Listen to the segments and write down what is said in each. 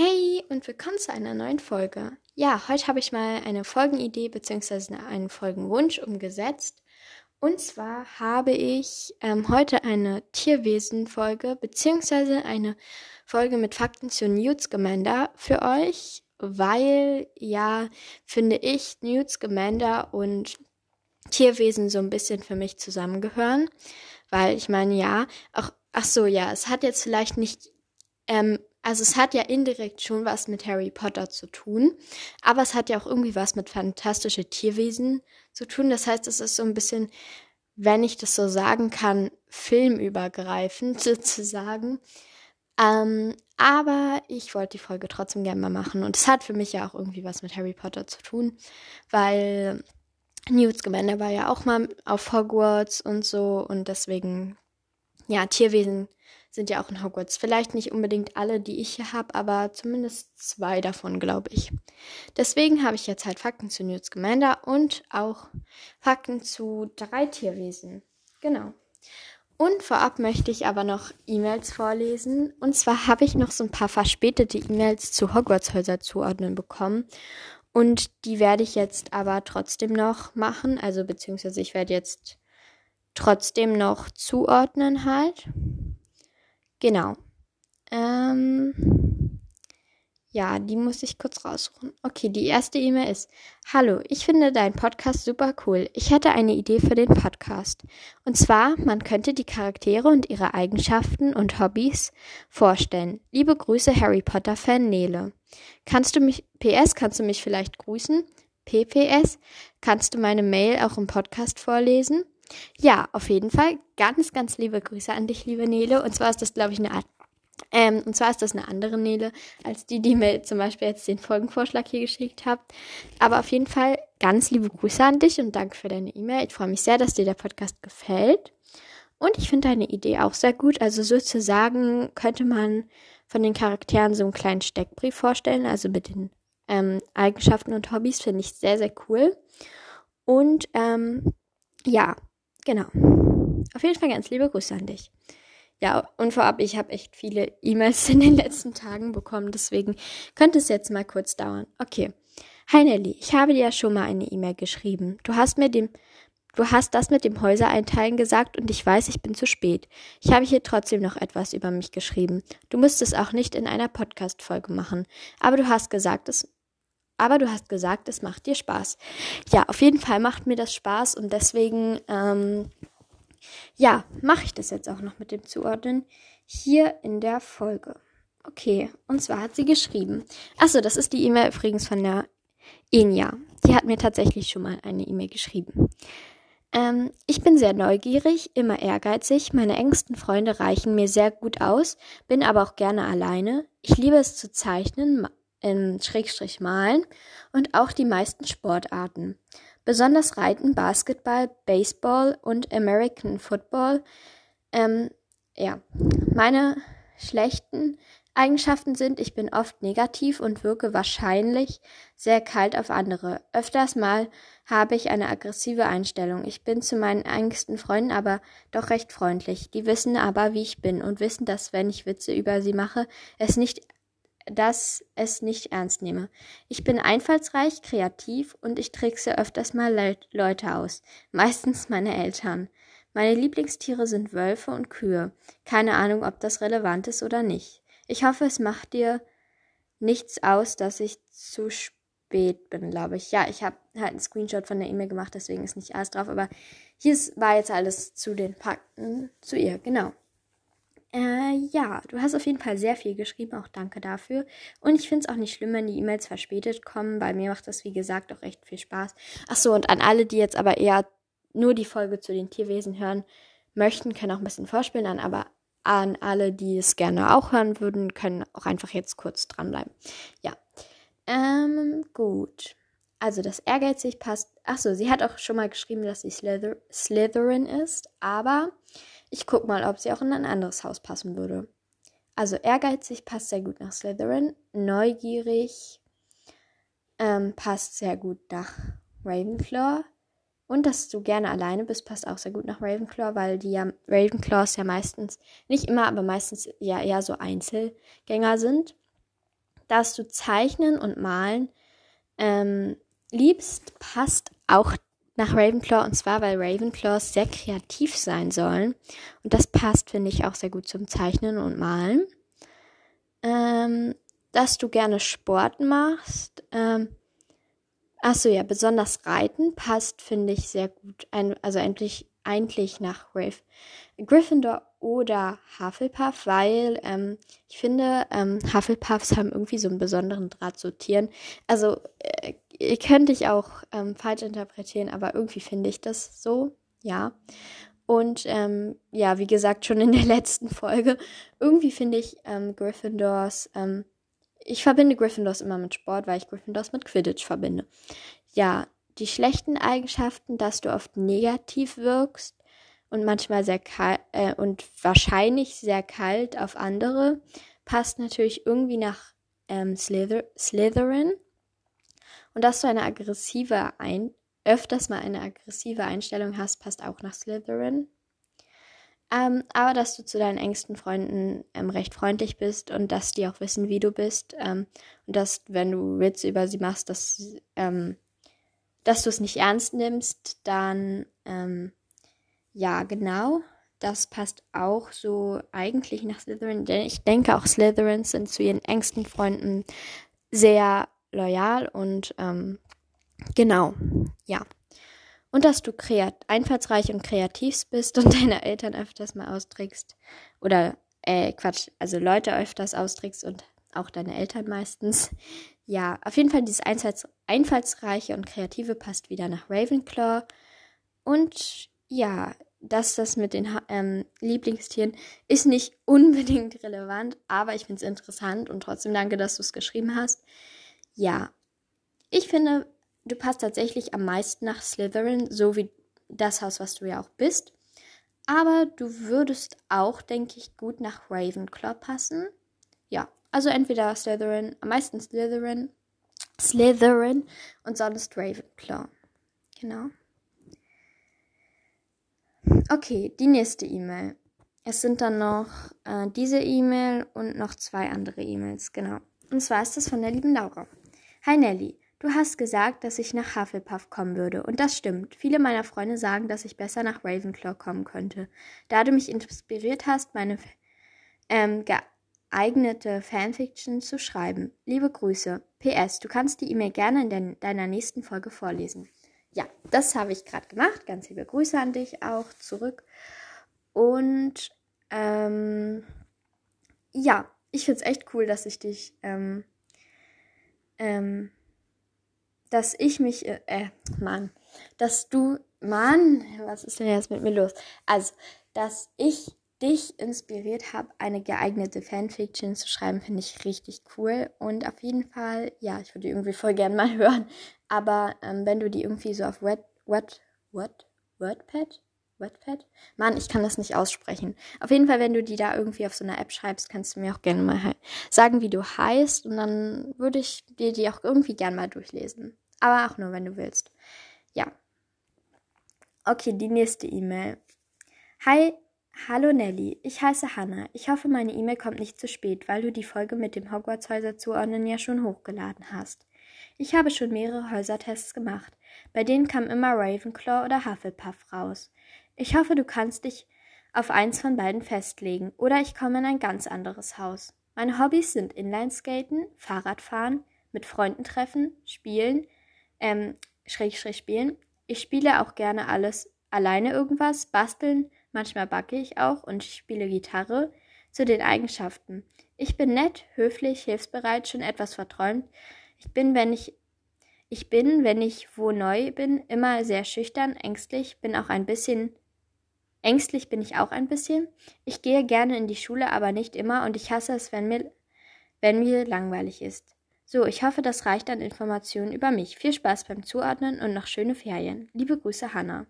Hey und willkommen zu einer neuen Folge. Ja, heute habe ich mal eine Folgenidee bzw. einen Folgenwunsch umgesetzt. Und zwar habe ich ähm, heute eine Tierwesen-Folge bzw. eine Folge mit Fakten zu Newt Scamander für euch, weil ja, finde ich, Newt Scamander und Tierwesen so ein bisschen für mich zusammengehören. Weil ich meine, ja, auch, ach so, ja, es hat jetzt vielleicht nicht ähm, also es hat ja indirekt schon was mit Harry Potter zu tun, aber es hat ja auch irgendwie was mit fantastische Tierwesen zu tun. Das heißt, es ist so ein bisschen, wenn ich das so sagen kann, filmübergreifend sozusagen. Ähm, aber ich wollte die Folge trotzdem gerne mal machen und es hat für mich ja auch irgendwie was mit Harry Potter zu tun, weil Newt Scamander war ja auch mal auf Hogwarts und so und deswegen ja Tierwesen sind ja auch in Hogwarts. Vielleicht nicht unbedingt alle, die ich hier habe, aber zumindest zwei davon, glaube ich. Deswegen habe ich jetzt halt Fakten zu Newt Scamander und auch Fakten zu drei Tierwesen. Genau. Und vorab möchte ich aber noch E-Mails vorlesen. Und zwar habe ich noch so ein paar verspätete E-Mails zu Hogwarts-Häuser zuordnen bekommen. Und die werde ich jetzt aber trotzdem noch machen. Also beziehungsweise ich werde jetzt trotzdem noch zuordnen halt. Genau. Ähm, ja, die muss ich kurz raussuchen. Okay, die erste E-Mail ist: Hallo, ich finde deinen Podcast super cool. Ich hätte eine Idee für den Podcast. Und zwar, man könnte die Charaktere und ihre Eigenschaften und Hobbys vorstellen. Liebe Grüße, Harry Potter-Fan Nele. Kannst du mich, PS, kannst du mich vielleicht grüßen? PPS, kannst du meine Mail auch im Podcast vorlesen? Ja, auf jeden Fall. Ganz, ganz liebe Grüße an dich, liebe Nele. Und zwar ist das, glaube ich, eine Art. Ähm, und zwar ist das eine andere Nele, als die, die mir zum Beispiel jetzt den Folgenvorschlag hier geschickt habt. Aber auf jeden Fall ganz liebe Grüße an dich und danke für deine E-Mail. Ich freue mich sehr, dass dir der Podcast gefällt. Und ich finde deine Idee auch sehr gut. Also sozusagen könnte man von den Charakteren so einen kleinen Steckbrief vorstellen. Also mit den ähm, Eigenschaften und Hobbys finde ich sehr, sehr cool. Und ähm, ja, Genau. Auf jeden Fall ganz liebe Grüße an dich. Ja, und vorab, ich habe echt viele E-Mails in den letzten Tagen bekommen, deswegen könnte es jetzt mal kurz dauern. Okay. Hi Nelly, ich habe dir ja schon mal eine E-Mail geschrieben. Du hast mir dem Du hast das mit dem Häusereinteilen gesagt und ich weiß, ich bin zu spät. Ich habe hier trotzdem noch etwas über mich geschrieben. Du musst es auch nicht in einer Podcast-Folge machen. Aber du hast gesagt, es aber du hast gesagt, es macht dir Spaß. Ja, auf jeden Fall macht mir das Spaß und deswegen, ähm, ja, mache ich das jetzt auch noch mit dem Zuordnen hier in der Folge. Okay, und zwar hat sie geschrieben. Achso, das ist die E-Mail übrigens von der Enya. Die hat mir tatsächlich schon mal eine E-Mail geschrieben. Ähm, ich bin sehr neugierig, immer ehrgeizig. Meine engsten Freunde reichen mir sehr gut aus, bin aber auch gerne alleine. Ich liebe es zu zeichnen, in Schrägstrich malen und auch die meisten Sportarten. Besonders Reiten, Basketball, Baseball und American Football. Ähm, ja, meine schlechten Eigenschaften sind, ich bin oft negativ und wirke wahrscheinlich sehr kalt auf andere. Öfters mal habe ich eine aggressive Einstellung. Ich bin zu meinen engsten Freunden aber doch recht freundlich. Die wissen aber, wie ich bin und wissen, dass wenn ich Witze über sie mache, es nicht dass es nicht ernst nehme. Ich bin einfallsreich, kreativ und ich trickse öfters mal Le Leute aus, meistens meine Eltern. Meine Lieblingstiere sind Wölfe und Kühe. Keine Ahnung, ob das relevant ist oder nicht. Ich hoffe, es macht dir nichts aus, dass ich zu spät bin, glaube ich. Ja, ich habe halt einen Screenshot von der E-Mail gemacht, deswegen ist nicht alles drauf. Aber hier war jetzt alles zu den Fakten zu ihr. Genau. Äh, ja, du hast auf jeden Fall sehr viel geschrieben, auch danke dafür. Und ich finde es auch nicht schlimm, wenn die E-Mails verspätet kommen. Bei mir macht das, wie gesagt, auch echt viel Spaß. Ach so, und an alle, die jetzt aber eher nur die Folge zu den Tierwesen hören möchten, können auch ein bisschen vorspielen an, aber an alle, die es gerne auch hören würden, können auch einfach jetzt kurz dranbleiben. Ja. Ähm, gut. Also das ehrgeizig passt. Ach so, sie hat auch schon mal geschrieben, dass sie Slither Slytherin ist, aber ich guck mal, ob sie auch in ein anderes Haus passen würde. Also ehrgeizig passt sehr gut nach Slytherin. Neugierig ähm, passt sehr gut nach Ravenclaw. Und dass du gerne alleine bist, passt auch sehr gut nach Ravenclaw, weil die ja Ravenclaws ja meistens, nicht immer, aber meistens ja eher so Einzelgänger sind. dass du Zeichnen und Malen ähm, liebst, passt auch nach Ravenclaw und zwar, weil Ravenclaws sehr kreativ sein sollen. Und das passt, finde ich, auch sehr gut zum Zeichnen und Malen. Ähm, dass du gerne Sport machst. Ähm, achso, ja, besonders Reiten passt, finde ich, sehr gut. Ein, also endlich, eigentlich nach Rave. Gryffindor oder Hufflepuff, weil ähm, ich finde, ähm, Hufflepuffs haben irgendwie so einen besonderen Draht zu Tieren. Also, äh, könnte ich auch ähm, falsch interpretieren, aber irgendwie finde ich das so, ja. Und ähm, ja, wie gesagt, schon in der letzten Folge, irgendwie finde ich ähm, Gryffindors, ähm, ich verbinde Gryffindors immer mit Sport, weil ich Gryffindors mit Quidditch verbinde. Ja, die schlechten Eigenschaften, dass du oft negativ wirkst und manchmal sehr kalt äh, und wahrscheinlich sehr kalt auf andere, passt natürlich irgendwie nach ähm, Slither Slytherin. Und dass du eine aggressive ein öfters mal eine aggressive Einstellung hast, passt auch nach Slytherin. Ähm, aber dass du zu deinen engsten Freunden ähm, recht freundlich bist und dass die auch wissen, wie du bist. Ähm, und dass, wenn du Witze über sie machst, dass, ähm, dass du es nicht ernst nimmst, dann ähm, ja, genau. Das passt auch so eigentlich nach Slytherin. Denn ich denke, auch Slytherins sind zu ihren engsten Freunden sehr loyal und ähm, genau, ja. Und dass du einfallsreich und kreativ bist und deine Eltern öfters mal austrickst. Oder, äh, Quatsch, also Leute öfters austrickst und auch deine Eltern meistens. Ja, auf jeden Fall dieses Einfalls einfallsreiche und kreative passt wieder nach Ravenclaw. Und ja, dass das mit den ähm, Lieblingstieren ist nicht unbedingt relevant, aber ich finde es interessant und trotzdem danke, dass du es geschrieben hast. Ja, ich finde, du passt tatsächlich am meisten nach Slytherin, so wie das Haus, was du ja auch bist. Aber du würdest auch, denke ich, gut nach Ravenclaw passen. Ja, also entweder Slytherin, am meisten Slytherin, Slytherin und sonst Ravenclaw. Genau. Okay, die nächste E-Mail. Es sind dann noch äh, diese E-Mail und noch zwei andere E-Mails, genau. Und zwar ist das von der lieben Laura. Hi Nelly, Du hast gesagt, dass ich nach Hufflepuff kommen würde, und das stimmt. Viele meiner Freunde sagen, dass ich besser nach Ravenclaw kommen könnte. Da du mich inspiriert hast, meine ähm, geeignete Fanfiction zu schreiben. Liebe Grüße. PS, du kannst die E-Mail gerne in de deiner nächsten Folge vorlesen. Ja, das habe ich gerade gemacht. Ganz liebe Grüße an dich auch zurück. Und ähm, ja, ich finde es echt cool, dass ich dich ähm, ähm, dass ich mich, äh, äh, Mann, dass du, Mann, was ist denn jetzt mit mir los? Also, dass ich dich inspiriert habe, eine geeignete Fanfiction zu schreiben, finde ich richtig cool. Und auf jeden Fall, ja, ich würde die irgendwie voll gern mal hören. Aber ähm, wenn du die irgendwie so auf Wet, Wet, What? WordPad? Wetpad? Mann, ich kann das nicht aussprechen. Auf jeden Fall, wenn du die da irgendwie auf so einer App schreibst, kannst du mir auch gerne mal sagen, wie du heißt. Und dann würde ich dir die auch irgendwie gerne mal durchlesen. Aber auch nur, wenn du willst. Ja. Okay, die nächste E-Mail. Hi, hallo Nelly. Ich heiße Hannah. Ich hoffe, meine E-Mail kommt nicht zu spät, weil du die Folge mit dem Hogwarts-Häuser zuordnen ja schon hochgeladen hast. Ich habe schon mehrere Häusertests gemacht. Bei denen kam immer Ravenclaw oder Hufflepuff raus. Ich hoffe, du kannst dich auf eins von beiden festlegen oder ich komme in ein ganz anderes Haus. Meine Hobbys sind Inlineskaten, Fahrradfahren, mit Freunden treffen, spielen, ähm, schräg, schräg spielen. Ich spiele auch gerne alles alleine irgendwas, basteln, manchmal backe ich auch und ich spiele Gitarre. Zu den Eigenschaften. Ich bin nett, höflich, hilfsbereit, schon etwas verträumt. Ich bin, wenn ich ich bin, wenn ich wo neu bin, immer sehr schüchtern, ängstlich, bin auch ein bisschen Ängstlich bin ich auch ein bisschen. Ich gehe gerne in die Schule, aber nicht immer und ich hasse es, wenn mir, wenn mir langweilig ist. So, ich hoffe, das reicht an Informationen über mich. Viel Spaß beim Zuordnen und noch schöne Ferien. Liebe Grüße, Hanna.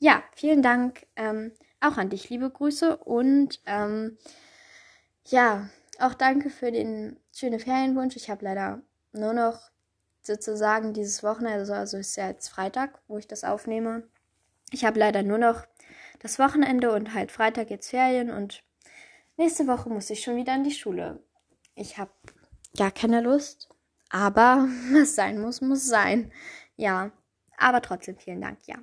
Ja, vielen Dank ähm, auch an dich, liebe Grüße und ähm, ja, auch danke für den schönen Ferienwunsch. Ich habe leider nur noch sozusagen dieses Wochenende, also ist ja jetzt Freitag, wo ich das aufnehme. Ich habe leider nur noch das Wochenende und halt Freitag jetzt Ferien und nächste Woche muss ich schon wieder in die Schule. Ich habe gar keine Lust. Aber was sein muss, muss sein. Ja, aber trotzdem vielen Dank, ja.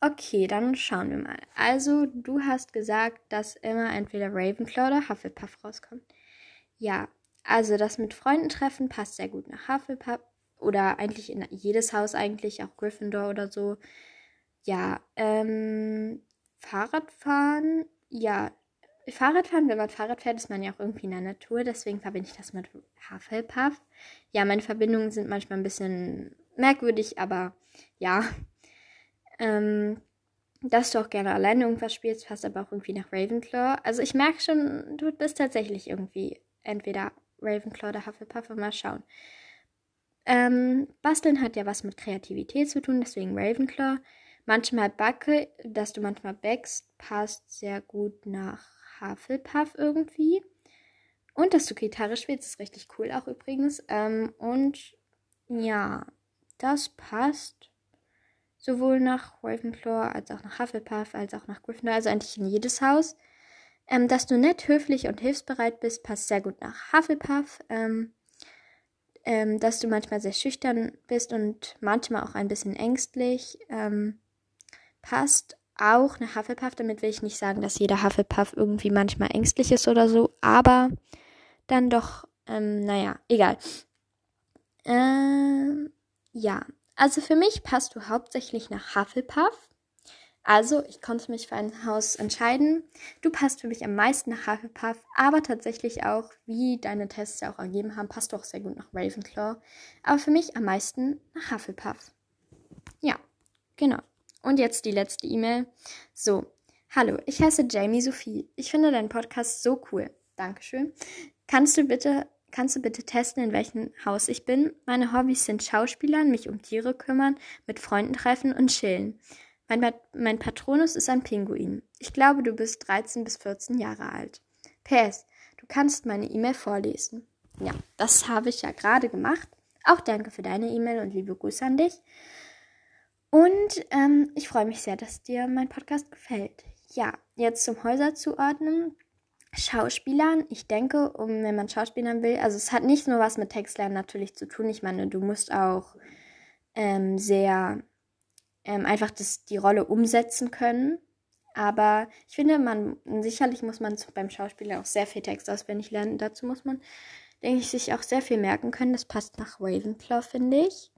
Okay, dann schauen wir mal. Also, du hast gesagt, dass immer entweder Ravenclaw oder Hufflepuff rauskommt. Ja, also das mit Freunden treffen passt sehr gut nach Hufflepuff oder eigentlich in jedes Haus eigentlich, auch Gryffindor oder so. Ja, ähm, Fahrradfahren, ja, Fahrradfahren, wenn man Fahrrad fährt, ist man ja auch irgendwie in der Natur, deswegen verbinde ich das mit Hufflepuff. Ja, meine Verbindungen sind manchmal ein bisschen merkwürdig, aber ja. Ähm, dass du auch gerne alleine irgendwas spielst, passt aber auch irgendwie nach Ravenclaw. Also ich merke schon, du bist tatsächlich irgendwie entweder Ravenclaw oder Hufflepuff. Mal schauen. Ähm, Basteln hat ja was mit Kreativität zu tun, deswegen Ravenclaw. Manchmal backe, dass du manchmal backst, passt sehr gut nach Hufflepuff irgendwie. Und dass du Gitarre spielst, ist richtig cool auch übrigens. Ähm, und ja, das passt sowohl nach Ravenclaw als auch nach Hufflepuff als auch nach Gryffindor, also eigentlich in jedes Haus. Ähm, dass du nett, höflich und hilfsbereit bist, passt sehr gut nach Hufflepuff. Ähm, ähm, dass du manchmal sehr schüchtern bist und manchmal auch ein bisschen ängstlich, ähm, passt auch nach Hufflepuff. Damit will ich nicht sagen, dass jeder Hufflepuff irgendwie manchmal ängstlich ist oder so, aber dann doch, ähm, naja, egal. Ähm, ja, also für mich passt du hauptsächlich nach Hufflepuff. Also, ich konnte mich für ein Haus entscheiden. Du passt für mich am meisten nach Hufflepuff, aber tatsächlich auch, wie deine Tests ja auch ergeben haben, passt du auch sehr gut nach Ravenclaw. Aber für mich am meisten nach Hufflepuff. Ja, genau. Und jetzt die letzte E-Mail. So, hallo, ich heiße Jamie Sophie. Ich finde deinen Podcast so cool. Dankeschön. Kannst du bitte Kannst du bitte testen, in welchem Haus ich bin? Meine Hobbys sind Schauspielern, mich um Tiere kümmern, mit Freunden treffen und chillen. Mein, mein Patronus ist ein Pinguin. Ich glaube, du bist 13 bis 14 Jahre alt. PS, du kannst meine E-Mail vorlesen. Ja, das habe ich ja gerade gemacht. Auch danke für deine E-Mail und liebe Grüße an dich. Und ähm, ich freue mich sehr, dass dir mein Podcast gefällt. Ja, jetzt zum Häuser zuordnen. Schauspielern, ich denke, um wenn man Schauspielern will, also es hat nicht nur was mit Textlernen natürlich zu tun. Ich meine, du musst auch ähm, sehr ähm, einfach das, die Rolle umsetzen können. Aber ich finde, man sicherlich muss man beim Schauspieler auch sehr viel Text auswendig lernen. Dazu muss man, denke ich, sich auch sehr viel merken können. Das passt nach Ravenclaw, finde ich.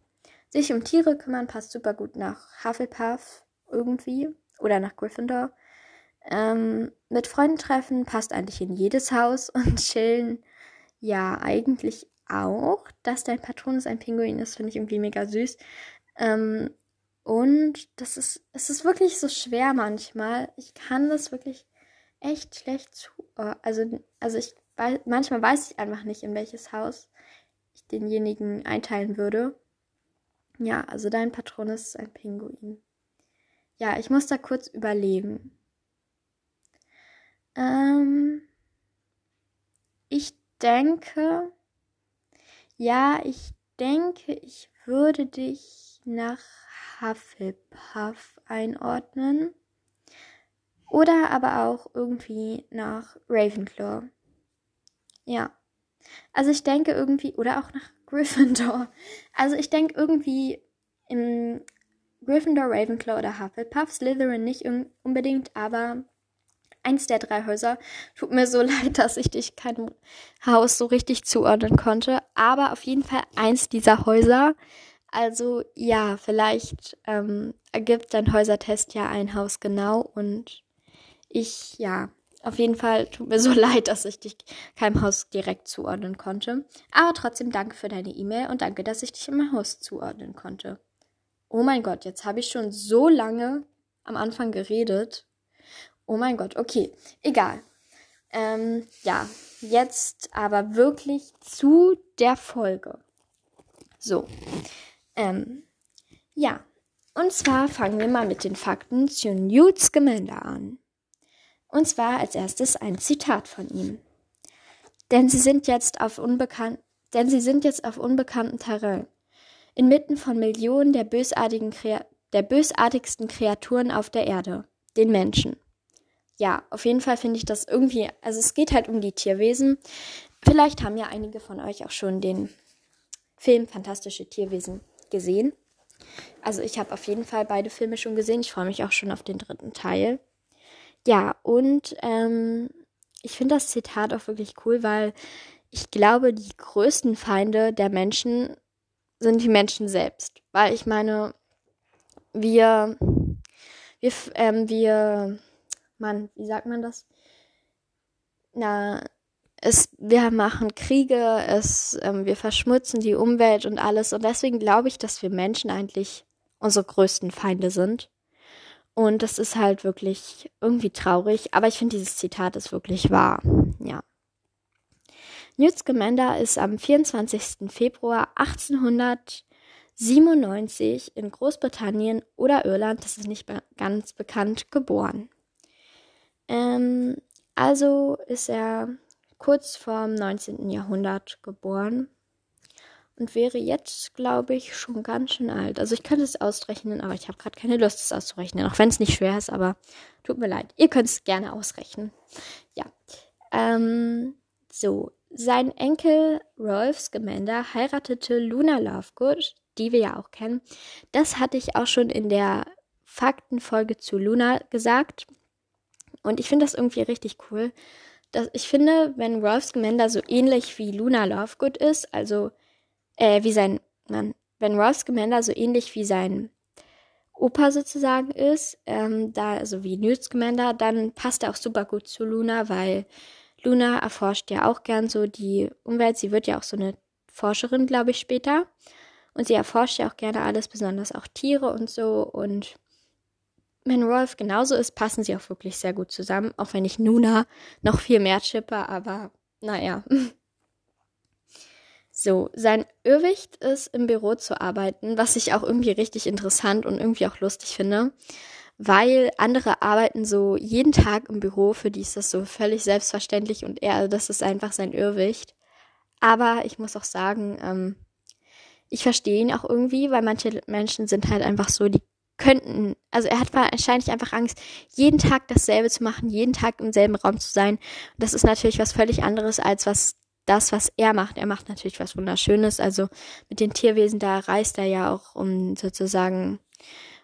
Sich um Tiere kümmern passt super gut nach Hufflepuff irgendwie oder nach Gryffindor. Ähm, mit Freunden treffen passt eigentlich in jedes Haus und chillen ja eigentlich auch. Dass dein Patronus ein Pinguin ist, finde ich irgendwie mega süß. Ähm, und das ist, es ist wirklich so schwer manchmal. Ich kann das wirklich echt schlecht zu. Also, also ich weiß, manchmal weiß ich einfach nicht, in welches Haus ich denjenigen einteilen würde. Ja, also dein Patronus ist ein Pinguin. Ja, ich muss da kurz überlegen. Ähm, ich denke, ja, ich denke, ich würde dich nach Hufflepuff einordnen. Oder aber auch irgendwie nach Ravenclaw. Ja. Also ich denke irgendwie, oder auch nach Gryffindor. Also ich denke irgendwie im Gryffindor, Ravenclaw oder Hufflepuff, Slytherin nicht unbedingt, aber eins der drei Häuser. Tut mir so leid, dass ich dich keinem Haus so richtig zuordnen konnte. Aber auf jeden Fall eins dieser Häuser. Also ja, vielleicht ähm, ergibt dein Häusertest ja ein Haus genau. Und ich, ja, auf jeden Fall tut mir so leid, dass ich dich keinem Haus direkt zuordnen konnte. Aber trotzdem danke für deine E-Mail und danke, dass ich dich im Haus zuordnen konnte. Oh mein Gott, jetzt habe ich schon so lange am Anfang geredet. Oh mein Gott, okay, egal. Ähm, ja, jetzt aber wirklich zu der Folge. So, ähm, ja, und zwar fangen wir mal mit den Fakten zu Newt Scamander an. Und zwar als erstes ein Zitat von ihm. Denn sie sind jetzt auf unbekannt, denn sie sind jetzt auf unbekanntem Terrain, inmitten von Millionen der bösartigen der bösartigsten Kreaturen auf der Erde, den Menschen ja, auf jeden Fall finde ich das irgendwie, also es geht halt um die Tierwesen. Vielleicht haben ja einige von euch auch schon den Film Fantastische Tierwesen gesehen. Also ich habe auf jeden Fall beide Filme schon gesehen. Ich freue mich auch schon auf den dritten Teil. Ja, und ähm, ich finde das Zitat auch wirklich cool, weil ich glaube, die größten Feinde der Menschen sind die Menschen selbst. Weil ich meine, wir, wir, ähm, wir, Mann, wie sagt man das? Na, es, wir machen Kriege, es, ähm, wir verschmutzen die Umwelt und alles. Und deswegen glaube ich, dass wir Menschen eigentlich unsere größten Feinde sind. Und das ist halt wirklich irgendwie traurig. Aber ich finde, dieses Zitat ist wirklich wahr. Ja. Newt Scamander ist am 24. Februar 1897 in Großbritannien oder Irland, das ist nicht be ganz bekannt, geboren. Ähm, also ist er kurz vorm 19. Jahrhundert geboren und wäre jetzt, glaube ich, schon ganz schön alt. Also ich könnte es ausrechnen, aber ich habe gerade keine Lust, es auszurechnen, auch wenn es nicht schwer ist, aber tut mir leid. Ihr könnt es gerne ausrechnen. Ja. Ähm, so, sein Enkel Rolf Scamander heiratete Luna Lovegood, die wir ja auch kennen. Das hatte ich auch schon in der Faktenfolge zu Luna gesagt. Und ich finde das irgendwie richtig cool, dass ich finde, wenn Rolf Scamander so ähnlich wie Luna Lovegood ist, also äh, wie sein Mann, wenn Rolf Scamander so ähnlich wie sein Opa sozusagen ist, ähm, da also wie Newt Scamander, dann passt er auch super gut zu Luna, weil Luna erforscht ja auch gern so die Umwelt. Sie wird ja auch so eine Forscherin, glaube ich, später. Und sie erforscht ja auch gerne alles, besonders auch Tiere und so. Und wenn Rolf genauso ist, passen sie auch wirklich sehr gut zusammen, auch wenn ich Nuna noch viel mehr chippe, aber naja. So, sein Irrwicht ist im Büro zu arbeiten, was ich auch irgendwie richtig interessant und irgendwie auch lustig finde, weil andere arbeiten so jeden Tag im Büro, für die ist das so völlig selbstverständlich und er, das ist einfach sein Irrwicht. Aber ich muss auch sagen, ähm, ich verstehe ihn auch irgendwie, weil manche Menschen sind halt einfach so, die könnten, also er hat wahrscheinlich einfach Angst, jeden Tag dasselbe zu machen, jeden Tag im selben Raum zu sein. das ist natürlich was völlig anderes als was das, was er macht. Er macht natürlich was Wunderschönes. Also mit den Tierwesen, da reist er ja auch um sozusagen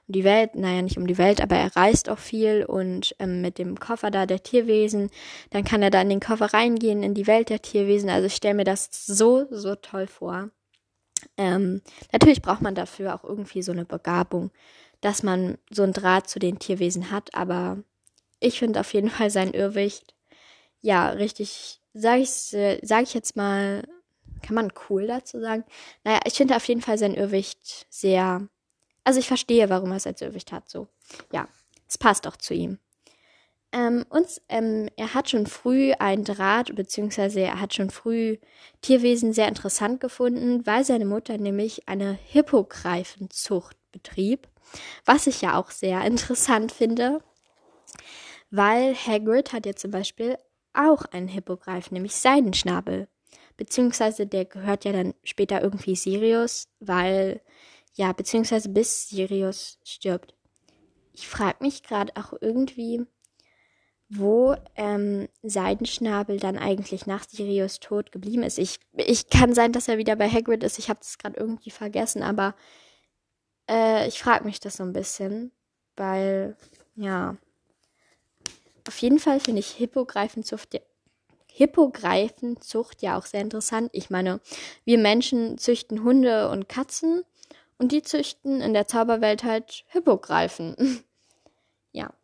um die Welt, naja, nicht um die Welt, aber er reist auch viel und ähm, mit dem Koffer da der Tierwesen, dann kann er da in den Koffer reingehen, in die Welt der Tierwesen. Also ich stelle mir das so, so toll vor. Ähm, natürlich braucht man dafür auch irgendwie so eine Begabung dass man so ein Draht zu den Tierwesen hat, aber ich finde auf jeden Fall sein Irrwicht, ja, richtig, sage ich, sag ich jetzt mal, kann man cool dazu sagen? Naja, ich finde auf jeden Fall sein Irrwicht sehr, also ich verstehe, warum er es als Irrwicht hat, so. Ja, es passt auch zu ihm. Ähm, und ähm, er hat schon früh ein Draht, beziehungsweise er hat schon früh Tierwesen sehr interessant gefunden, weil seine Mutter nämlich eine Hippogreifenzucht betrieb. Was ich ja auch sehr interessant finde, weil Hagrid hat ja zum Beispiel auch einen Hippogreif, nämlich seinen Schnabel. Beziehungsweise der gehört ja dann später irgendwie Sirius, weil, ja, beziehungsweise bis Sirius stirbt. Ich frage mich gerade auch irgendwie, wo ähm, Seidenschnabel dann eigentlich nach Sirius Tod geblieben ist. Ich, ich kann sein, dass er wieder bei Hagrid ist. Ich habe das gerade irgendwie vergessen, aber äh, ich frage mich das so ein bisschen, weil, ja. Auf jeden Fall finde ich Hippogreifenzucht, Hippogreifenzucht ja auch sehr interessant. Ich meine, wir Menschen züchten Hunde und Katzen und die züchten in der Zauberwelt halt Hippogreifen. ja.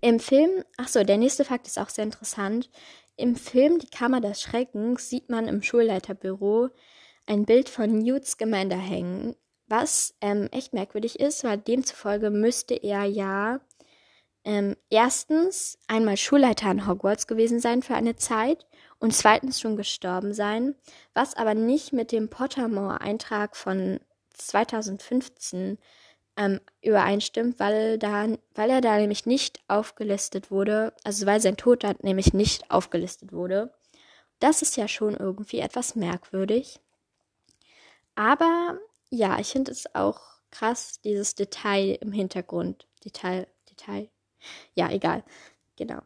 Im Film, ach so, der nächste Fakt ist auch sehr interessant. Im Film Die Kammer des Schreckens sieht man im Schulleiterbüro ein Bild von Newts Gemeinde hängen. Was ähm, echt merkwürdig ist, weil demzufolge müsste er ja ähm, erstens einmal Schulleiter an Hogwarts gewesen sein für eine Zeit und zweitens schon gestorben sein, was aber nicht mit dem Pottermore-Eintrag von 2015 ähm, übereinstimmt, weil, da, weil er da nämlich nicht aufgelistet wurde, also weil sein Tod da nämlich nicht aufgelistet wurde. Das ist ja schon irgendwie etwas merkwürdig. Aber ja, ich finde es auch krass, dieses Detail im Hintergrund. Detail, Detail. Ja, egal. Genau.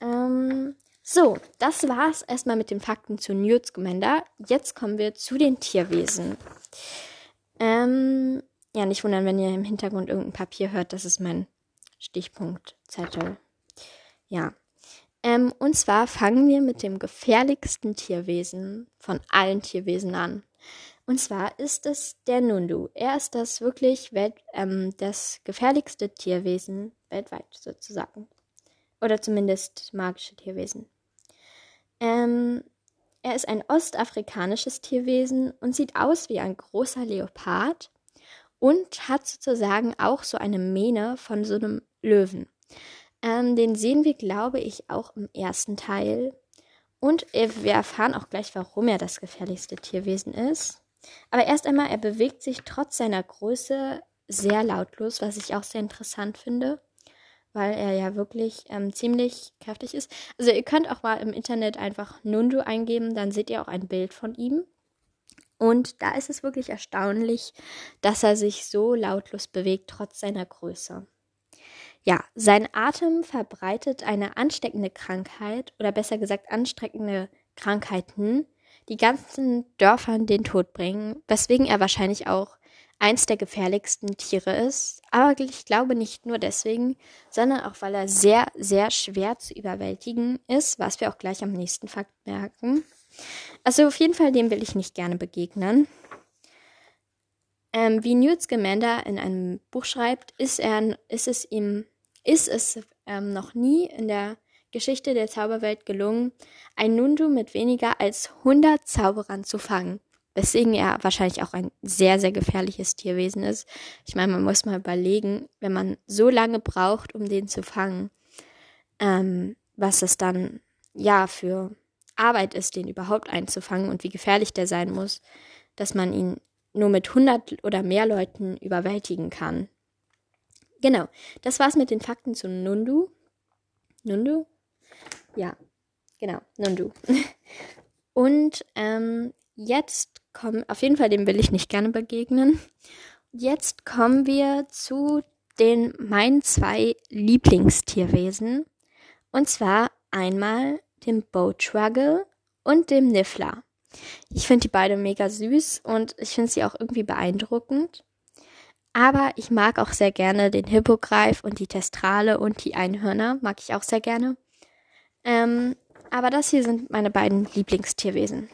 Ähm, So, das war's erstmal mit den Fakten zu Newt Scamander. Jetzt kommen wir zu den Tierwesen. Ähm, ja, nicht wundern, wenn ihr im Hintergrund irgendein Papier hört, das ist mein Stichpunktzettel. Ja. Ähm, und zwar fangen wir mit dem gefährlichsten Tierwesen von allen Tierwesen an. Und zwar ist es der Nundu. Er ist das wirklich Welt, ähm, das gefährlichste Tierwesen weltweit sozusagen. Oder zumindest magische Tierwesen. Ähm, er ist ein ostafrikanisches Tierwesen und sieht aus wie ein großer Leopard und hat sozusagen auch so eine Mähne von so einem Löwen. Ähm, den sehen wir, glaube ich, auch im ersten Teil. Und wir erfahren auch gleich, warum er das gefährlichste Tierwesen ist. Aber erst einmal, er bewegt sich trotz seiner Größe sehr lautlos, was ich auch sehr interessant finde weil er ja wirklich ähm, ziemlich kräftig ist. Also ihr könnt auch mal im Internet einfach Nundu eingeben, dann seht ihr auch ein Bild von ihm. Und da ist es wirklich erstaunlich, dass er sich so lautlos bewegt, trotz seiner Größe. Ja, sein Atem verbreitet eine ansteckende Krankheit oder besser gesagt ansteckende Krankheiten, die ganzen Dörfern den Tod bringen, weswegen er wahrscheinlich auch eins der gefährlichsten Tiere ist. Aber ich glaube nicht nur deswegen, sondern auch, weil er sehr, sehr schwer zu überwältigen ist, was wir auch gleich am nächsten Fakt merken. Also auf jeden Fall, dem will ich nicht gerne begegnen. Ähm, wie Newt Scamander in einem Buch schreibt, ist, er, ist es ihm, ist es ähm, noch nie in der Geschichte der Zauberwelt gelungen, ein Nundu mit weniger als 100 Zauberern zu fangen weswegen er wahrscheinlich auch ein sehr, sehr gefährliches Tierwesen ist. Ich meine, man muss mal überlegen, wenn man so lange braucht, um den zu fangen, ähm, was es dann ja für Arbeit ist, den überhaupt einzufangen und wie gefährlich der sein muss, dass man ihn nur mit 100 oder mehr Leuten überwältigen kann. Genau, das war's mit den Fakten zu Nundu. Nundu? Ja, genau, Nundu. Und ähm, jetzt kommen, auf jeden Fall dem will ich nicht gerne begegnen. Jetzt kommen wir zu den meinen zwei Lieblingstierwesen. Und zwar einmal dem Boatruggle und dem Niffler. Ich finde die beide mega süß und ich finde sie auch irgendwie beeindruckend. Aber ich mag auch sehr gerne den Hippogreif und die Testrale und die Einhörner. Mag ich auch sehr gerne. Ähm, aber das hier sind meine beiden Lieblingstierwesen.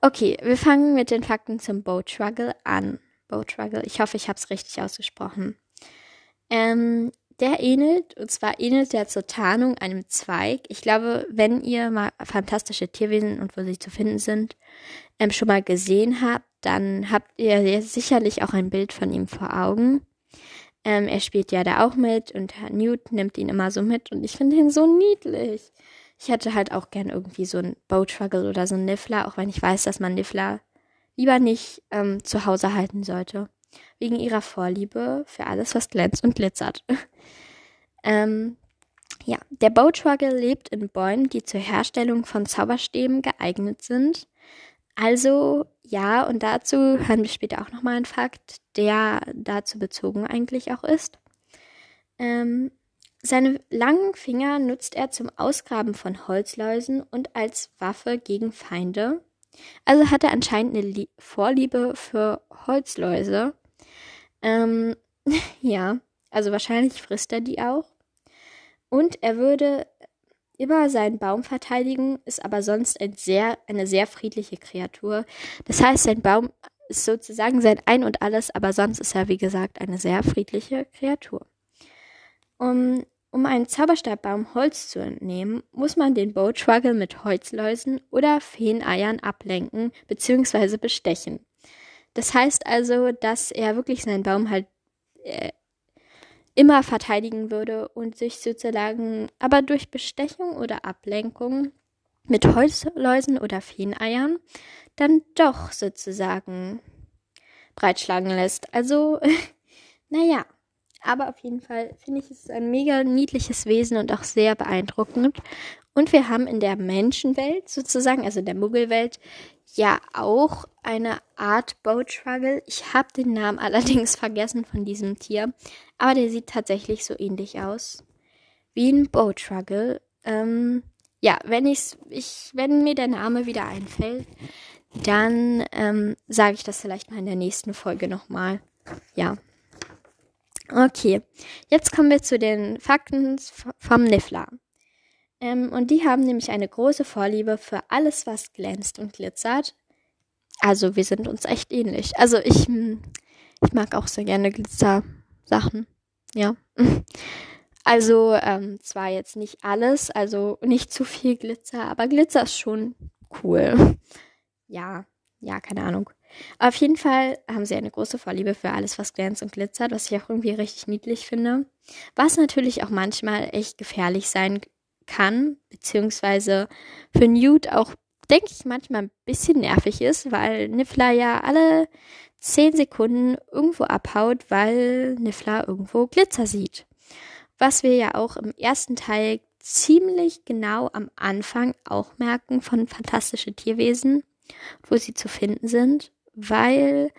Okay, wir fangen mit den Fakten zum Boatruggle an. Boatruggle, ich hoffe, ich habe es richtig ausgesprochen. Ähm, der ähnelt, und zwar ähnelt der zur Tarnung einem Zweig. Ich glaube, wenn ihr mal fantastische Tierwesen und wo sie zu finden sind, ähm, schon mal gesehen habt, dann habt ihr sicherlich auch ein Bild von ihm vor Augen. Ähm, er spielt ja da auch mit und Herr Newt nimmt ihn immer so mit und ich finde ihn so niedlich. Ich hätte halt auch gern irgendwie so ein Boatruggle oder so ein Niffler, auch wenn ich weiß, dass man Niffler lieber nicht ähm, zu Hause halten sollte. Wegen ihrer Vorliebe für alles, was glänzt und glitzert. ähm, ja, der Boatruggle lebt in Bäumen, die zur Herstellung von Zauberstäben geeignet sind. Also ja, und dazu hören wir später auch nochmal einen Fakt, der dazu bezogen eigentlich auch ist. Ähm, seine langen Finger nutzt er zum Ausgraben von Holzläusen und als Waffe gegen Feinde. Also hat er anscheinend eine Lie Vorliebe für Holzläuse. Ähm, ja, also wahrscheinlich frisst er die auch. Und er würde immer seinen Baum verteidigen, ist aber sonst ein sehr, eine sehr friedliche Kreatur. Das heißt, sein Baum ist sozusagen sein Ein und alles, aber sonst ist er, wie gesagt, eine sehr friedliche Kreatur. Um, um einen Zauberstabbaum Holz zu entnehmen, muss man den Boatschwaggle mit Holzläusen oder Feeneiern ablenken bzw. bestechen. Das heißt also, dass er wirklich seinen Baum halt äh, immer verteidigen würde und sich sozusagen aber durch Bestechung oder Ablenkung mit Holzläusen oder Feeneiern dann doch sozusagen breitschlagen lässt. Also, naja. Aber auf jeden Fall finde ich es ein mega niedliches Wesen und auch sehr beeindruckend. Und wir haben in der Menschenwelt sozusagen, also der Muggelwelt, ja auch eine Art Boatruggle. Ich habe den Namen allerdings vergessen von diesem Tier, aber der sieht tatsächlich so ähnlich aus wie ein Boatruggle. Ähm, ja, wenn ich's, ich, wenn mir der Name wieder einfällt, dann ähm, sage ich das vielleicht mal in der nächsten Folge nochmal. Ja. Okay, jetzt kommen wir zu den Fakten vom Niffler. Ähm, und die haben nämlich eine große Vorliebe für alles, was glänzt und glitzert. Also wir sind uns echt ähnlich. Also ich, hm, ich mag auch sehr gerne Glitzer-Sachen. Ja. Also ähm, zwar jetzt nicht alles, also nicht zu viel Glitzer, aber Glitzer ist schon cool. Ja, ja, keine Ahnung. Auf jeden Fall haben sie eine große Vorliebe für alles, was glänzt und glitzert, was ich auch irgendwie richtig niedlich finde. Was natürlich auch manchmal echt gefährlich sein kann, beziehungsweise für Newt auch, denke ich, manchmal ein bisschen nervig ist, weil Niffler ja alle 10 Sekunden irgendwo abhaut, weil Niffler irgendwo Glitzer sieht. Was wir ja auch im ersten Teil ziemlich genau am Anfang auch merken von Fantastische Tierwesen, wo sie zu finden sind, weil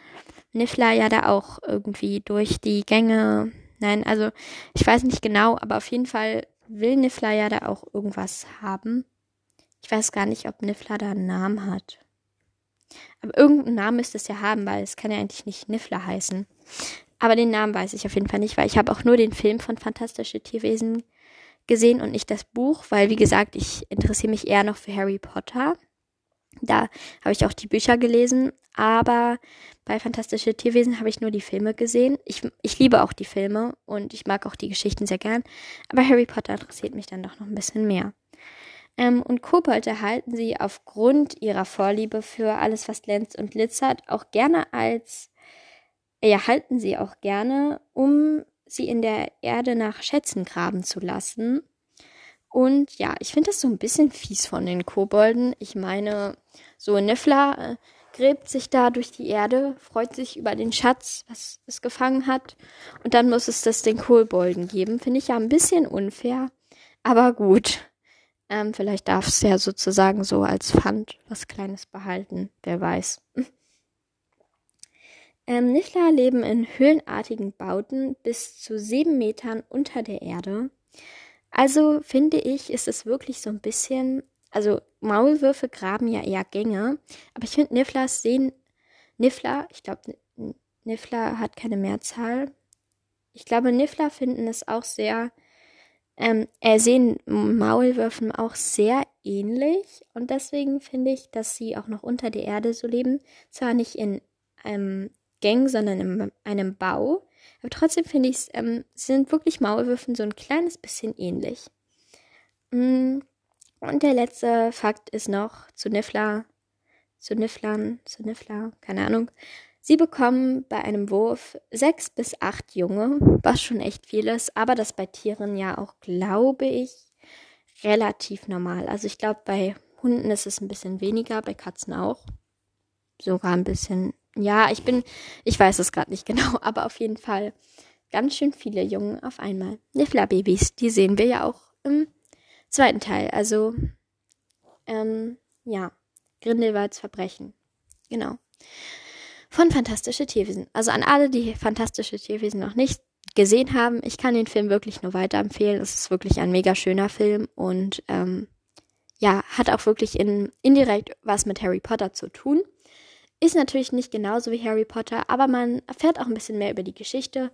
Niffler ja da auch irgendwie durch die Gänge, nein, also ich weiß nicht genau, aber auf jeden Fall will Niffler ja da auch irgendwas haben. Ich weiß gar nicht, ob Niffler da einen Namen hat. Aber irgendeinen Namen müsste es ja haben, weil es kann ja eigentlich nicht Niffler heißen. Aber den Namen weiß ich auf jeden Fall nicht, weil ich habe auch nur den Film von Fantastische Tierwesen gesehen und nicht das Buch, weil wie gesagt, ich interessiere mich eher noch für Harry Potter. Da habe ich auch die Bücher gelesen, aber bei Fantastische Tierwesen habe ich nur die Filme gesehen. Ich, ich liebe auch die Filme und ich mag auch die Geschichten sehr gern, aber Harry Potter interessiert mich dann doch noch ein bisschen mehr. Ähm, und Kobolde halten sie aufgrund ihrer Vorliebe für alles, was glänzt und glitzert, auch gerne als erhalten sie auch gerne, um sie in der Erde nach Schätzen graben zu lassen. Und ja, ich finde das so ein bisschen fies von den Kobolden. Ich meine, so Niffler äh, gräbt sich da durch die Erde, freut sich über den Schatz, was es gefangen hat. Und dann muss es das den Kobolden geben. Finde ich ja ein bisschen unfair. Aber gut. Ähm, vielleicht darf es ja sozusagen so als Pfand was Kleines behalten. Wer weiß. Ähm, Niffler leben in höhlenartigen Bauten bis zu sieben Metern unter der Erde. Also finde ich, ist es wirklich so ein bisschen, also Maulwürfe graben ja eher Gänge, aber ich finde Nifflers sehen, Niffler, ich glaube, Niffler hat keine Mehrzahl. Ich glaube, Niffler finden es auch sehr, ähm, äh, sehen Maulwürfen auch sehr ähnlich und deswegen finde ich, dass sie auch noch unter der Erde so leben. Zwar nicht in ähm, Gang, sondern in einem Bau. Aber trotzdem finde ich, ähm, sind wirklich Maulwürfen so ein kleines bisschen ähnlich. Mm, und der letzte Fakt ist noch zu Niffler, zu Nifflern, zu Niffler, keine Ahnung. Sie bekommen bei einem Wurf sechs bis acht Junge, was schon echt viel ist, aber das bei Tieren ja auch, glaube ich, relativ normal. Also ich glaube, bei Hunden ist es ein bisschen weniger, bei Katzen auch. Sogar ein bisschen ja, ich bin, ich weiß es gerade nicht genau, aber auf jeden Fall ganz schön viele Jungen auf einmal. Niffler-Babys, die sehen wir ja auch im zweiten Teil. Also, ähm, ja, Grindelwalds Verbrechen. Genau. Von Fantastische Tierwesen. Also an alle, die Fantastische Tierwesen noch nicht gesehen haben, ich kann den Film wirklich nur weiterempfehlen. Es ist wirklich ein mega schöner Film und ähm, ja, hat auch wirklich in, indirekt was mit Harry Potter zu tun. Ist natürlich nicht genauso wie Harry Potter, aber man erfährt auch ein bisschen mehr über die Geschichte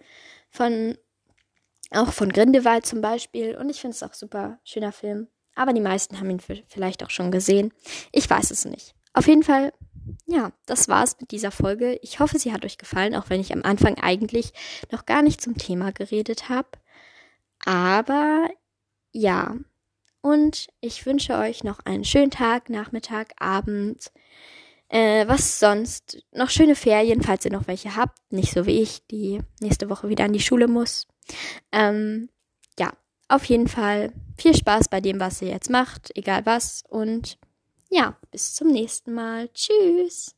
von, auch von Grindelwald zum Beispiel. Und ich finde es auch super schöner Film. Aber die meisten haben ihn vielleicht auch schon gesehen. Ich weiß es nicht. Auf jeden Fall, ja, das war's mit dieser Folge. Ich hoffe, sie hat euch gefallen, auch wenn ich am Anfang eigentlich noch gar nicht zum Thema geredet habe. Aber ja, und ich wünsche euch noch einen schönen Tag, Nachmittag, Abend. Äh, was sonst? Noch schöne Ferien, falls ihr noch welche habt. Nicht so wie ich, die nächste Woche wieder an die Schule muss. Ähm, ja, auf jeden Fall viel Spaß bei dem, was ihr jetzt macht, egal was. Und ja, bis zum nächsten Mal. Tschüss.